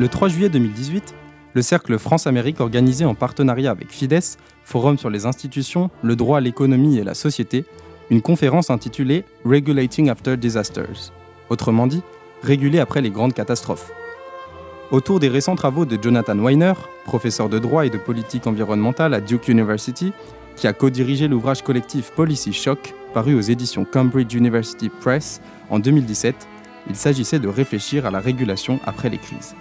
Le 3 juillet 2018, le Cercle France-Amérique organisait en partenariat avec Fides, Forum sur les institutions, le droit l'économie et la société, une conférence intitulée Regulating After Disasters, autrement dit, réguler après les grandes catastrophes. Autour des récents travaux de Jonathan Weiner, professeur de droit et de politique environnementale à Duke University, qui a co-dirigé l'ouvrage collectif Policy Shock, paru aux éditions Cambridge University Press en 2017, il s'agissait de réfléchir à la régulation après les crises.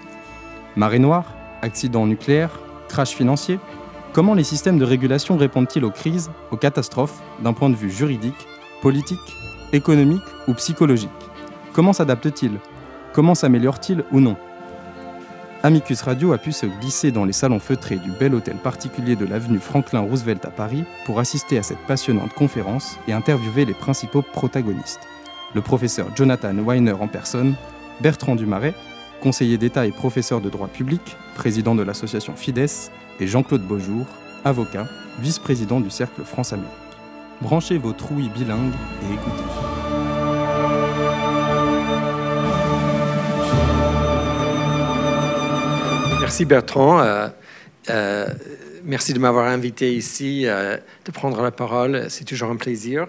Marée noire, accident nucléaire, crash financier, comment les systèmes de régulation répondent-ils aux crises, aux catastrophes, d'un point de vue juridique, politique, économique ou psychologique? Comment s'adaptent-ils? Comment s'améliorent-ils ou non? Amicus Radio a pu se glisser dans les salons feutrés du bel hôtel particulier de l'avenue Franklin Roosevelt à Paris pour assister à cette passionnante conférence et interviewer les principaux protagonistes. Le professeur Jonathan Weiner en personne, Bertrand Dumaret, conseiller d'État et professeur de droit public, président de l'association FIDES, et Jean-Claude Beaujour, avocat, vice-président du Cercle France-Amérique. Branchez vos trouilles bilingues et écoutez. Merci Bertrand. Euh, euh, merci de m'avoir invité ici, euh, de prendre la parole. C'est toujours un plaisir.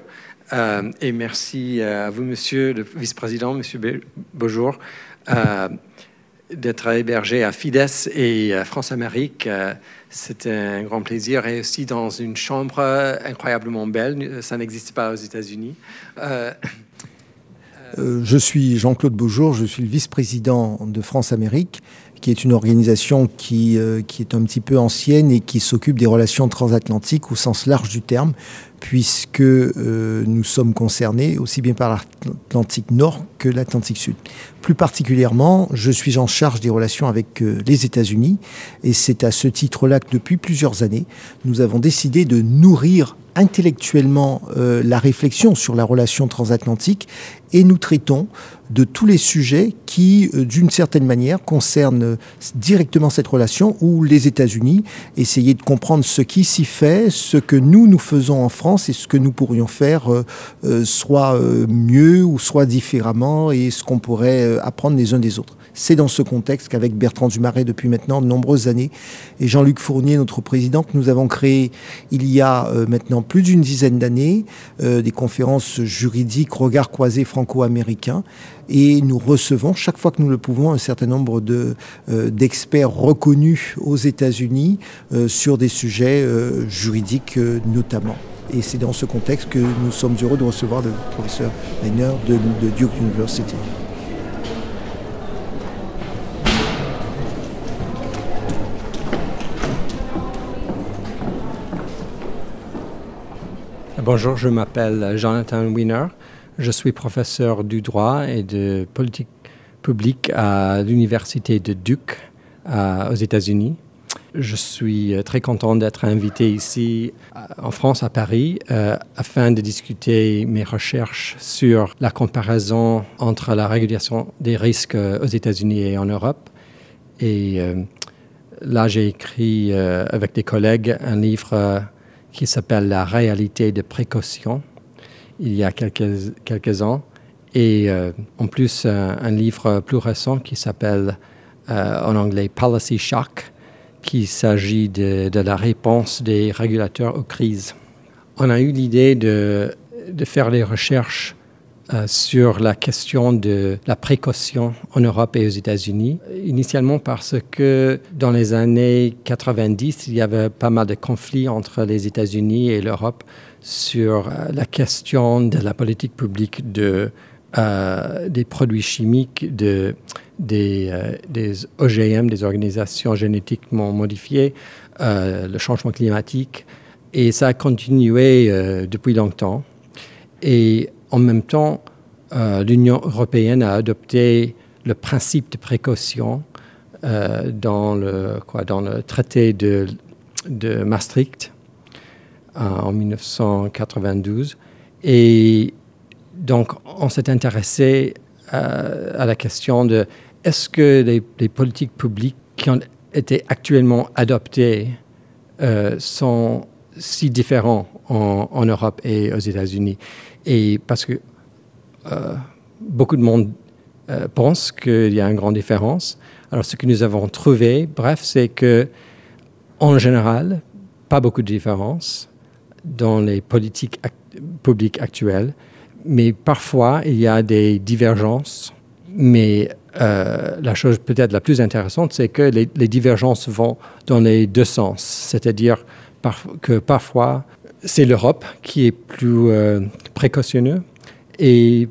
et merci à vous, monsieur le vice-président, monsieur Beaujour, d'être hébergé à Fides et à France-Amérique. C'était un grand plaisir et aussi dans une chambre incroyablement belle. Ça n'existe pas aux États-Unis. je suis Jean-Claude Beaujour, je suis le vice-président de France-Amérique qui est une organisation qui, euh, qui est un petit peu ancienne et qui s'occupe des relations transatlantiques au sens large du terme, puisque euh, nous sommes concernés aussi bien par l'Atlantique Nord que l'Atlantique Sud. Plus particulièrement, je suis en charge des relations avec euh, les États-Unis, et c'est à ce titre-là que depuis plusieurs années, nous avons décidé de nourrir intellectuellement la réflexion sur la relation transatlantique et nous traitons de tous les sujets qui, euh, d'une certaine manière, concernent euh, directement cette relation où les États-Unis essayaient de comprendre ce qui s'y fait, ce que nous, nous faisons en France et ce que nous pourrions faire euh, soit mieux ou soit différemment et ce qu'on pourrait apprendre les uns des autres. C'est dans ce contexte qu'avec Bertrand Dumaret depuis maintenant de nombreuses années et Jean-Luc Fournier, notre président, que nous avons créé il y a maintenant plus d'une dizaine d'années des conférences juridiques, regards croisés franco-américains et nous recevons chaque fois que nous le pouvons un certain nombre euh, d'experts reconnus aux États-Unis euh, sur des sujets euh, juridiques notamment. Et c'est dans ce contexte que nous sommes heureux de recevoir le professeur Leiner de, de Duke University. Bonjour, je m'appelle Jonathan Wiener. Je suis professeur du droit et de politique publique à l'université de Duke aux États-Unis. Je suis euh, très content d'être invité ici euh, en France, à Paris, euh, afin de discuter mes recherches sur la comparaison entre la régulation des risques aux États-Unis et en Europe. Et là, j'ai écrit avec des collègues un livre qui s'appelle La réalité de précaution il y a quelques, quelques ans. Et euh, en plus, un, livre plus récent qui s'appelle euh, en anglais Policy Shock, qui s'agit de, de, la réponse des régulateurs aux crises. On a eu l'idée de, de, faire les recherches euh, sur la question de la précaution en Europe et aux États-Unis. Initialement parce que dans les années 90, il y avait pas mal de conflits entre les États-Unis et l'Europe sur euh, la question de la politique publique de, euh, des produits chimiques, de, des, des, OGM, des organisations génétiquement modifiées, le changement climatique. Et ça a continué depuis longtemps. Et en même temps, l'Union européenne a adopté le principe de précaution dans, le, quoi, dans le traité de, Maastricht en 1992. Et donc, on s'est intéressé euh, à, la question de est-ce que les, politiques publiques qui ont été actuellement adoptées euh, sont si différents en, Europe et aux États-Unis? Et parce que euh, beaucoup de monde pense qu'il y a une grande différence. Alors, ce que nous avons trouvé, bref, c'est que, en général, pas beaucoup de différences dans les politiques publiques actuelles, mais parfois il y a des divergences. Mais euh, la chose peut-être la plus intéressante, c'est que les, divergences vont dans les deux sens. C'est-à-dire que parfois, c'est l'Europe qui est plus euh, précautionneux et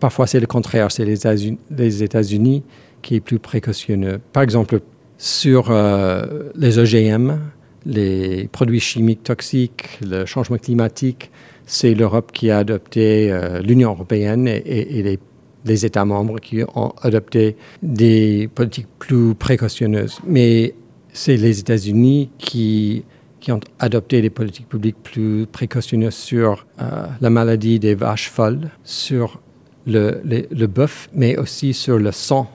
parfois c'est le contraire, c'est les États-Unis qui est plus précautionneux. Par exemple, sur euh, les OGM, les produits chimiques toxiques, le changement climatique, c'est l'Europe qui a adopté, euh, l'Union européenne et, les, les, États membres qui ont adopté des politiques plus précautionneuses. Mais c'est les États-Unis qui, qui ont adopté des politiques publiques plus précautionneuses sur euh, la maladie des vaches folles, sur le, le, bœuf, mais aussi sur le sang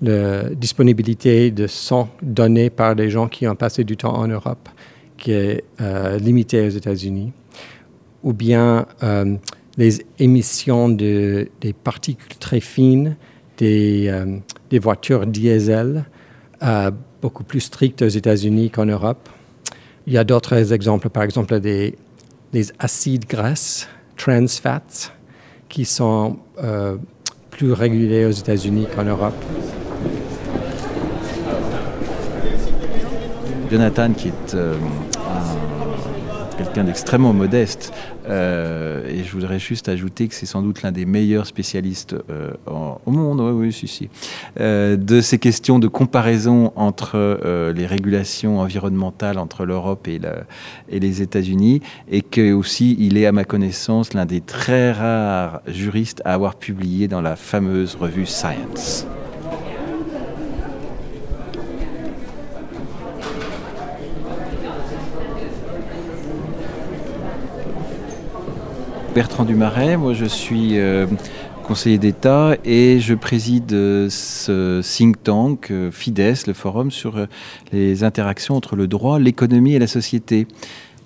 la disponibilité de sang donné par des gens qui ont passé du temps en Europe, qui est euh, limitée aux États-Unis, ou bien euh, les émissions de, des particules très fines des voitures diesel, beaucoup plus strictes aux États-Unis qu'en Europe. Il y a d'autres exemples, par exemple des, des acides graisses, trans fats, qui sont plus régulés aux États-Unis qu'en Europe. Jonathan, qui est euh, quelqu'un d'extrêmement modeste, euh, et je voudrais juste ajouter que c'est sans doute l'un des meilleurs spécialistes euh, au monde, oui, oui, si, si, de ces questions de comparaison entre les régulations environnementales entre l'Europe et, et, les États-Unis, et que aussi il est, à ma connaissance, l'un des très rares juristes à avoir publié dans la fameuse revue Science. Bertrand Dumaret, moi je suis euh, conseiller d'État et je préside euh, ce think tank euh, FIDES, le forum sur les interactions entre le droit, l'économie et la société.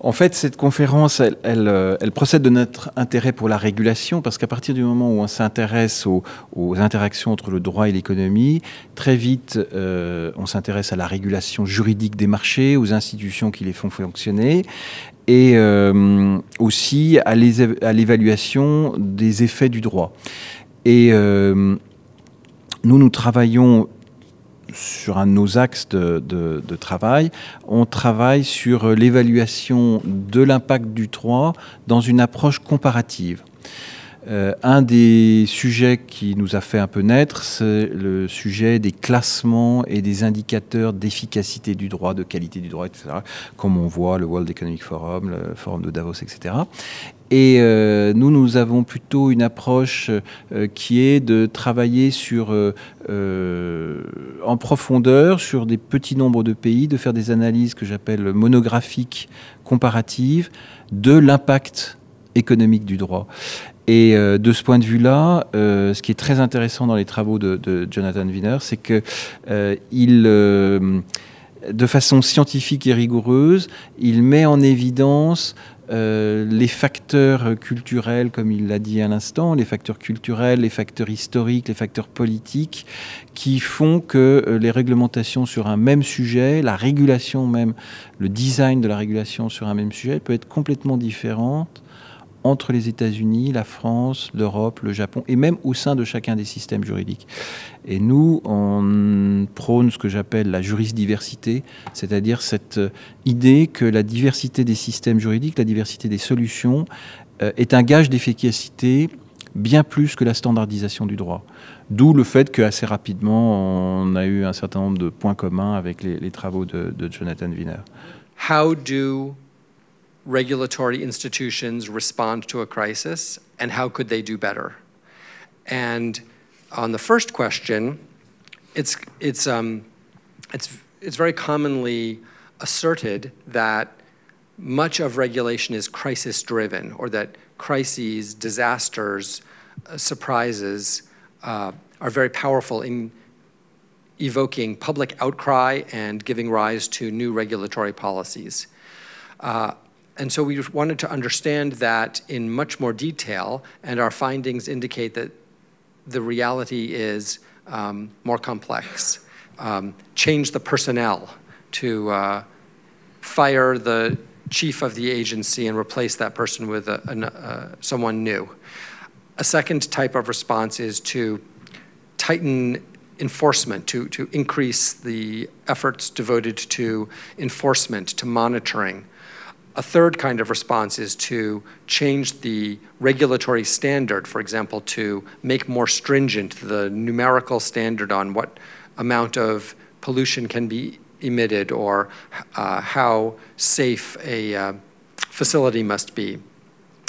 En fait, cette conférence, elle, procède de notre intérêt pour la régulation, parce qu'à partir du moment où on s'intéresse aux, interactions entre le droit et l'économie, très vite, on s'intéresse à la régulation juridique des marchés, aux institutions qui les font fonctionner, et euh, aussi à l'évaluation des effets du droit. Et euh, nous, nous travaillons sur un de nos axes de, travail, on travaille sur l'évaluation de l'impact du droit dans une approche comparative. Euh, un des sujets qui nous a fait un peu naître, c'est le sujet des classements et des indicateurs d'efficacité du droit, de qualité du droit, etc., comme on voit le World Economic Forum, le Forum de Davos, etc. Et euh, nous, nous avons plutôt une approche euh, qui est de travailler sur, en profondeur sur des petits nombres de pays, de faire des analyses que j'appelle monographiques, comparatives, de l'impact économique du droit. Et euh, de ce point de vue-là, euh, ce qui est très intéressant dans les travaux de, Jonathan Wiener, c'est que euh, il, de façon scientifique et rigoureuse, il met en évidence les facteurs culturels, comme il l'a dit à l'instant, les facteurs culturels, les facteurs historiques, les facteurs politiques, qui font que les réglementations sur un même sujet, la régulation même, le design de la régulation sur un même sujet peut être complètement différente entre les États-Unis, la France, l'Europe, le Japon, et même au sein de chacun des systèmes juridiques. Et nous, on prône ce que j'appelle la jurisdiversité, c'est-à-dire cette idée que la diversité des systèmes juridiques, la diversité des solutions, euh, est un gage d'efficacité bien plus que la standardisation du droit. D'où le fait qu'assez rapidement, on a eu un certain nombre de points communs avec les, travaux de, Jonathan Wiener. How regulatory institutions respond to a crisis and how could they do better? And on the first question, it's, it's, um, it's, it's very commonly asserted that much of regulation is crisis driven or that crises, disasters, uh, surprises uh, are very powerful in evoking public outcry and giving rise to new regulatory policies. Uh, and so we wanted to understand that in much more detail, and our findings indicate that the reality is um, more complex. um, change the personnel, to uh, fire the chief of the agency and replace that person with a, uh, someone new. A second type of response is to tighten enforcement, to, to increase the efforts devoted to enforcement, to monitoring. A third kind of response is to change the regulatory standard, for example, to make more stringent the numerical standard on what amount of pollution can be emitted or uh, how safe a uh, facility must be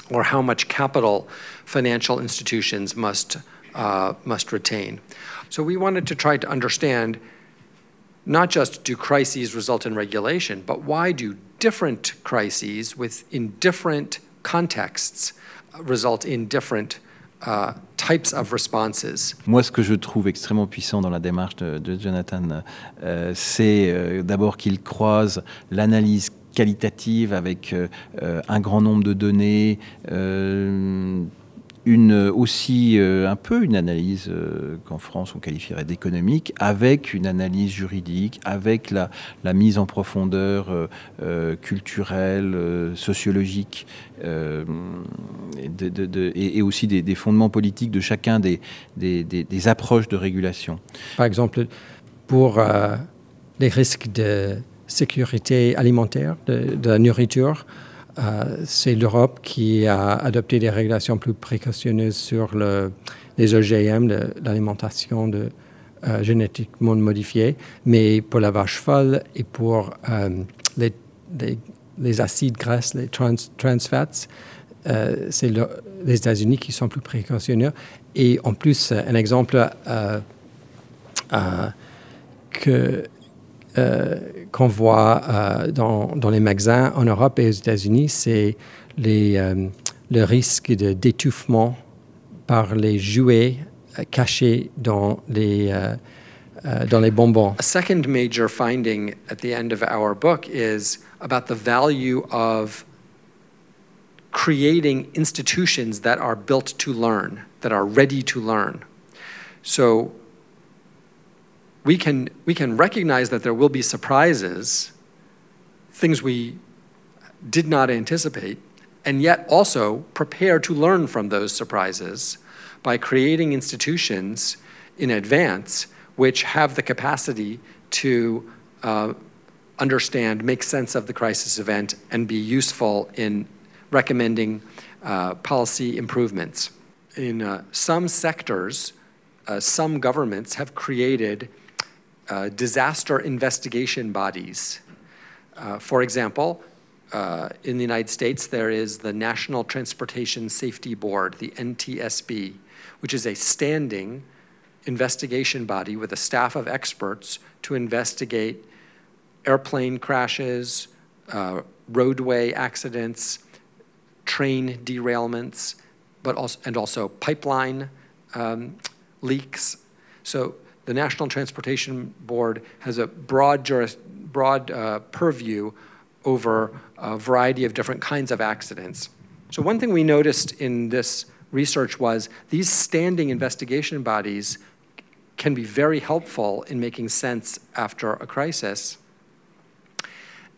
or how much capital financial institutions must, uh, must retain. So we wanted to try to understand not just do crises result in regulation, but why do different crises within different contexts result in different uh, types of responses? Moi, ce que je trouve extrêmement puissant dans la démarche de, de Jonathan, euh, c'est euh, d'abord qu'il croise l'analyse qualitative avec euh, un grand nombre de données, euh, une, aussi euh, un peu une analyse euh, qu'en France on qualifierait d'économique, avec une analyse juridique, avec la, mise en profondeur euh, culturelle, sociologique, et, aussi des, fondements politiques de chacun des, des, approches de régulation. Par exemple, pour les risques de sécurité alimentaire, de, la nourriture, c'est l'Europe qui a adopté des régulations plus précautionneuses sur le, les OGM, l'alimentation euh, génétiquement modifiée. Mais pour la vache folle et pour euh, les, acides graisses, les trans, fats, euh, c'est le, les États-Unis qui sont plus précautionneux. Et en plus, un exemple euh, euh, que euh, qu'on voit euh, dans, dans, les magasins en Europe et aux États-Unis, c'est euh, le risque d'étouffement par les jouets cachés dans les, dans les bonbons. A second major finding at the end of our book is about the value of creating institutions that are built to learn, that are ready to learn. So we can, we can recognize that there will be surprises, things we did not anticipate, and yet also prepare to learn from those surprises by creating institutions in advance which have the capacity to uh, understand, make sense of the crisis event, and be useful in recommending uh, policy improvements. In uh, some sectors, uh, some governments have created uh, disaster investigation bodies. Uh, for example, uh, in the United States, there is the National Transportation Safety Board, the NTSB, which is a standing investigation body with a staff of experts to investigate airplane crashes, uh, roadway accidents, train derailments, but also, and also pipeline um, leaks. So the National Transportation Board has a broad, juris, broad uh, purview over a variety of different kinds of accidents. So one thing we noticed in this research was these standing investigation bodies can be very helpful in making sense after a crisis.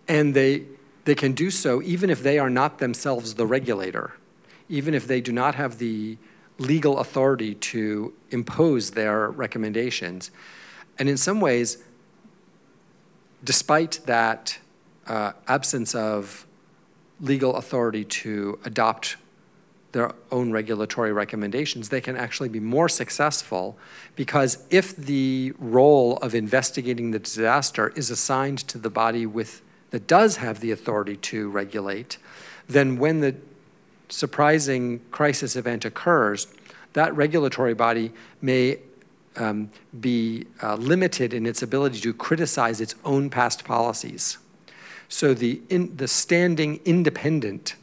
And they, they can do so even if they are not themselves the regulator, even if they do not have the legal authority to impose their recommendations. And in some ways, despite that uh, absence of legal authority to adopt their own regulatory recommendations, they can actually be more successful because if the role of investigating the disaster is assigned to the body with, that does have the authority to regulate, then when the surprising crisis event occurs, that regulatory body may um, be uh, limited in its ability to criticize its own past policies. So the, in, the standing independent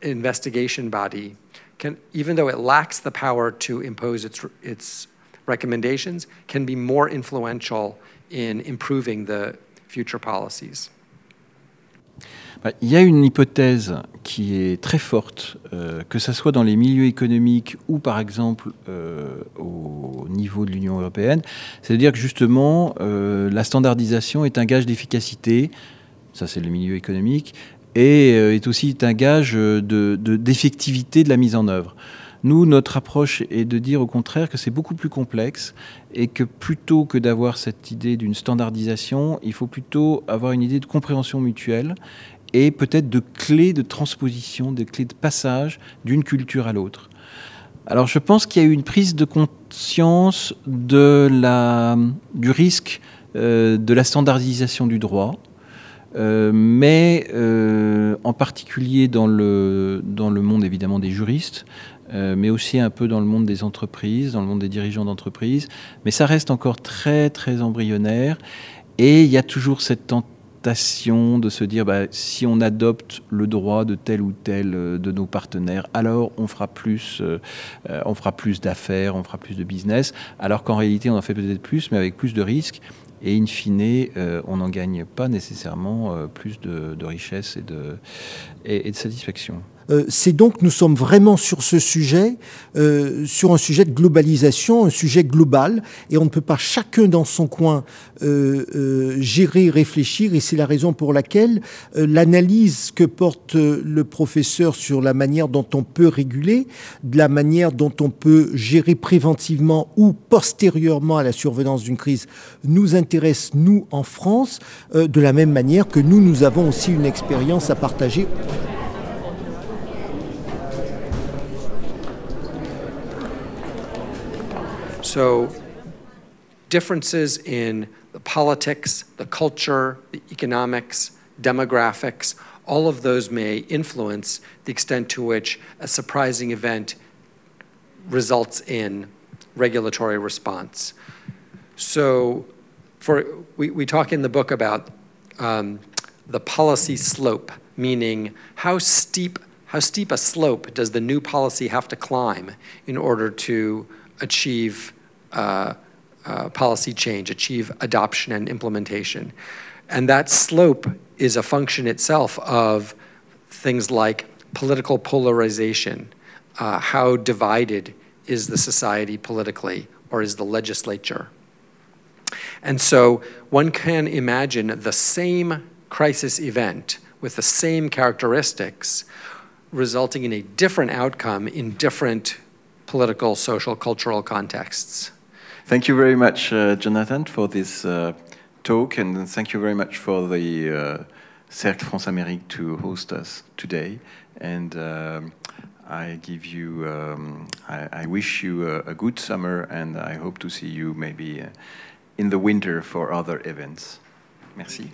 investigation body can, even though it lacks the power to impose its, its recommendations, can be more influential in improving the future policies. Bah, il y a une hypothèse qui est très forte, euh, que ce soit dans les milieux économiques ou par exemple euh, au niveau de l'Union européenne, c'est-à-dire que justement euh, la standardisation est un gage d'efficacité, ça c'est le milieu économique, et est aussi un gage d'effectivité de, de la mise en œuvre. Nous, notre approche est de dire au contraire que c'est beaucoup plus complexe et que plutôt que d'avoir cette idée d'une standardisation, il faut plutôt avoir une idée de compréhension mutuelle et peut-être de clés de transposition, de clés de passage d'une culture à l'autre. Alors je pense qu'il y a eu une prise de conscience du risque euh, de la standardisation du droit, euh, mais euh, en particulier dans le monde évidemment des juristes, mais aussi un peu dans le monde des entreprises, dans le monde des dirigeants d'entreprises. Mais ça reste encore très très embryonnaire et il y a toujours cette tentative de se dire bah, si on adopte le droit de tel ou tel euh, de nos partenaires, alors on fera plus, euh, euh, on fera plus d'affaires, on fera plus de business, alors qu'en réalité on en fait peut-être plus, mais avec plus de risques. Et in fine, on n'en gagne pas nécessairement plus de, richesse et de satisfaction. Euh, c'est donc, nous sommes vraiment sur ce sujet, euh, sur un sujet de globalisation, un sujet global, et on ne peut pas chacun dans son coin euh, gérer, réfléchir, et c'est la raison pour laquelle l'analyse que porte le professeur sur la manière dont on peut réguler, de la manière dont on peut gérer préventivement ou postérieurement à la survenance d'une crise, nous intéresse, nous, en France, de la même manière que nous, nous avons aussi une expérience à partager. So, differences in the politics, the culture, the economics, demographics, all of those may influence the extent to which a surprising event results in regulatory response. So, for we, we talk in the book about um, the policy slope, meaning how steep how steep a slope does the new policy have to climb in order to achieve uh, uh, policy change, achieve adoption and implementation. And that slope is a function itself of things like political polarization. Uh, how divided is the society politically, or is the legislature? And so one can imagine the same crisis event with the same characteristics resulting in a different outcome in different political, social, cultural contexts. Thank you very much, uh, Jonathan, for this uh, talk, and thank you very much for the uh, Cercle France Amérique to host us today. And um, I give you, um, I, I, wish you a, a, good summer, and I hope to see you maybe uh, in the winter for other events. Merci.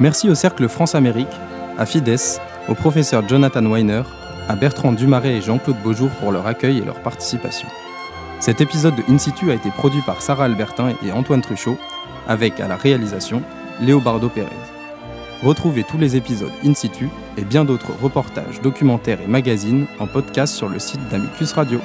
Merci au Cercle France-Amérique, à Fides, au professeur Jonathan Weiner, à Bertrand Dumaret et Jean-Claude Beaujour pour leur accueil et leur participation. Cet épisode de In situ a été produit par Sarah Albertin et Antoine Truchot, avec à la réalisation Léobardo Pérez. Retrouvez tous les épisodes In situ et bien d'autres reportages, documentaires et magazines en podcast sur le site d'Amicus Radio.